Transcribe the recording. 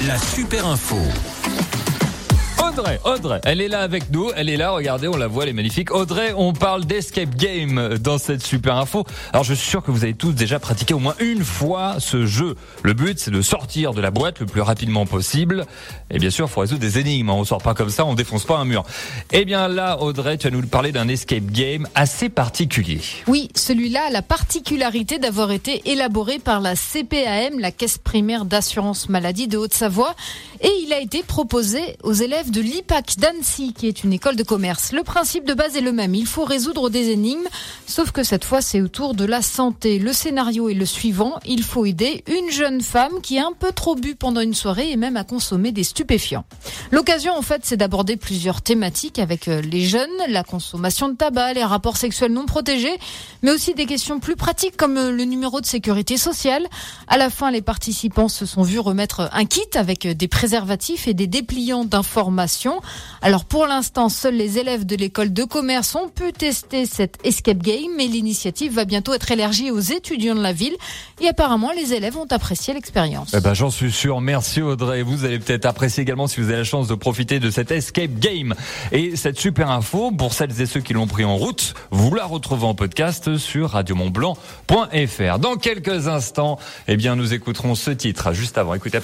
la super info. Audrey, Audrey, elle est là avec nous, elle est là, regardez, on la voit, elle est magnifique. Audrey, on parle d'escape game dans cette super info. Alors je suis sûr que vous avez tous déjà pratiqué au moins une fois ce jeu. Le but, c'est de sortir de la boîte le plus rapidement possible. Et bien sûr, il faut résoudre des énigmes, on sort pas comme ça, on défonce pas un mur. Eh bien là, Audrey, tu vas nous parler d'un escape game assez particulier. Oui, celui-là a la particularité d'avoir été élaboré par la CPAM, la Caisse primaire d'assurance maladie de Haute-Savoie, et il a été proposé aux élèves de l'IPAC d'Annecy, qui est une école de commerce. Le principe de base est le même. Il faut résoudre des énigmes, sauf que cette fois, c'est autour de la santé. Le scénario est le suivant. Il faut aider une jeune femme qui a un peu trop bu pendant une soirée et même a consommé des stupéfiants. L'occasion, en fait, c'est d'aborder plusieurs thématiques avec euh, les jeunes, la consommation de tabac, les rapports sexuels non protégés, mais aussi des questions plus pratiques comme euh, le numéro de sécurité sociale. À la fin, les participants se sont vus remettre un kit avec euh, des préservatifs et des dépliants d'informations alors pour l'instant, seuls les élèves de l'école de commerce ont pu tester cette escape game, mais l'initiative va bientôt être élargie aux étudiants de la ville. Et apparemment, les élèves ont apprécié l'expérience. Eh ben, j'en suis sûr. Merci Audrey. Vous allez peut-être apprécier également si vous avez la chance de profiter de cette escape game. Et cette super info, pour celles et ceux qui l'ont pris en route, vous la retrouvez en podcast sur radiomontblanc.fr. Dans quelques instants, eh bien, nous écouterons ce titre. Juste avant, écoutez